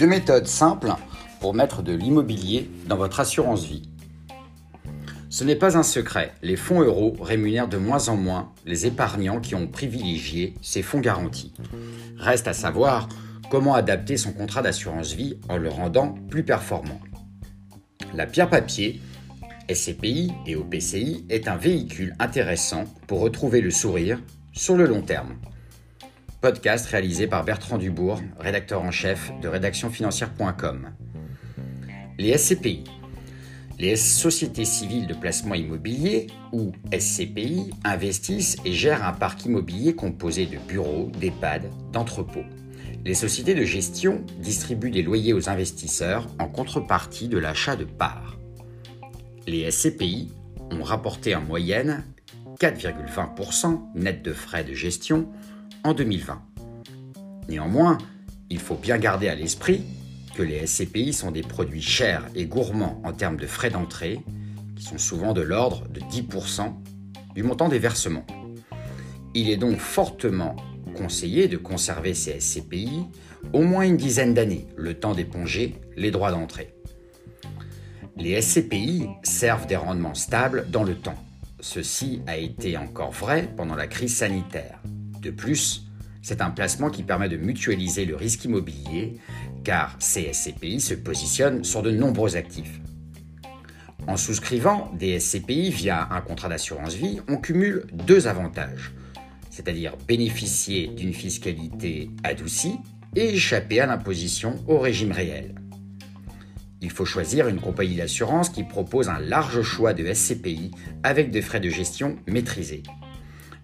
Deux méthodes simples pour mettre de l'immobilier dans votre assurance vie. Ce n'est pas un secret, les fonds euros rémunèrent de moins en moins les épargnants qui ont privilégié ces fonds garantis. Reste à savoir comment adapter son contrat d'assurance vie en le rendant plus performant. La pierre papier, SCPI et OPCI est un véhicule intéressant pour retrouver le sourire sur le long terme. Podcast réalisé par Bertrand Dubourg, rédacteur en chef de rédactionfinancière.com. Les SCPI. Les sociétés civiles de placement immobilier, ou SCPI, investissent et gèrent un parc immobilier composé de bureaux, d'EHPAD, d'entrepôts. Les sociétés de gestion distribuent des loyers aux investisseurs en contrepartie de l'achat de parts. Les SCPI ont rapporté en moyenne 4,20% net de frais de gestion en 2020. Néanmoins, il faut bien garder à l'esprit que les SCPI sont des produits chers et gourmands en termes de frais d'entrée, qui sont souvent de l'ordre de 10% du montant des versements. Il est donc fortement conseillé de conserver ces SCPI au moins une dizaine d'années, le temps d'éponger les droits d'entrée. Les SCPI servent des rendements stables dans le temps. Ceci a été encore vrai pendant la crise sanitaire. De plus, c'est un placement qui permet de mutualiser le risque immobilier car ces SCPI se positionnent sur de nombreux actifs. En souscrivant des SCPI via un contrat d'assurance vie, on cumule deux avantages, c'est-à-dire bénéficier d'une fiscalité adoucie et échapper à l'imposition au régime réel. Il faut choisir une compagnie d'assurance qui propose un large choix de SCPI avec des frais de gestion maîtrisés.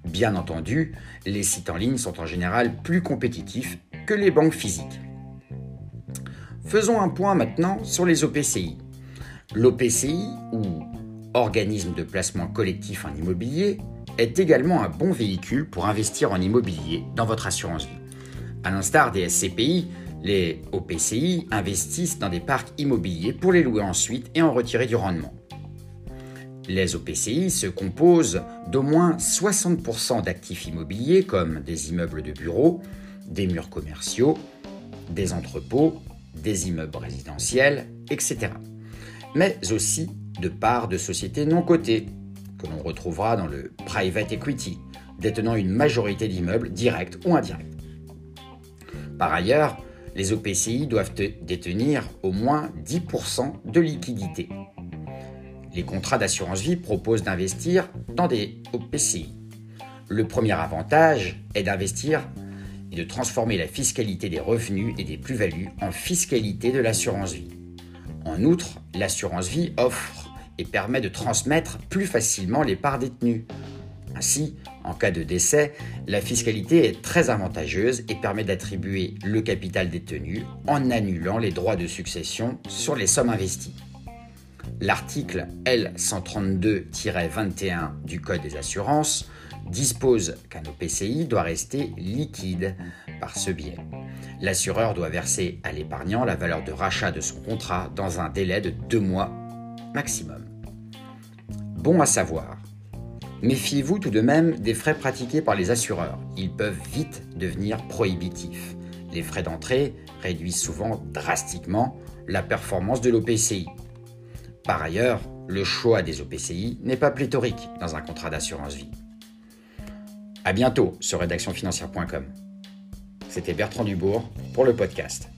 Bien entendu, les sites en ligne sont en général plus compétitifs que les banques physiques. Faisons un point maintenant sur les OPCI. L'OPCI, ou organisme de placement collectif en immobilier, est également un bon véhicule pour investir en immobilier dans votre assurance vie. À l'instar des SCPI, les OPCI investissent dans des parcs immobiliers pour les louer ensuite et en retirer du rendement. Les OPCI se composent d'au moins 60% d'actifs immobiliers comme des immeubles de bureaux, des murs commerciaux, des entrepôts, des immeubles résidentiels, etc. Mais aussi de parts de sociétés non cotées, que l'on retrouvera dans le private equity, détenant une majorité d'immeubles directs ou indirects. Par ailleurs, les OPCI doivent détenir au moins 10% de liquidités. Les contrats d'assurance vie proposent d'investir dans des OPCI. Le premier avantage est d'investir et de transformer la fiscalité des revenus et des plus-values en fiscalité de l'assurance vie. En outre, l'assurance vie offre et permet de transmettre plus facilement les parts détenues. Ainsi, en cas de décès, la fiscalité est très avantageuse et permet d'attribuer le capital détenu en annulant les droits de succession sur les sommes investies. L'article L132-21 du Code des assurances dispose qu'un OPCI doit rester liquide par ce biais. L'assureur doit verser à l'épargnant la valeur de rachat de son contrat dans un délai de deux mois maximum. Bon à savoir. Méfiez-vous tout de même des frais pratiqués par les assureurs. Ils peuvent vite devenir prohibitifs. Les frais d'entrée réduisent souvent drastiquement la performance de l'OPCI. Par ailleurs, le choix des OPCI n'est pas pléthorique dans un contrat d'assurance vie. A bientôt sur rédactionfinancière.com. C'était Bertrand Dubourg pour le podcast.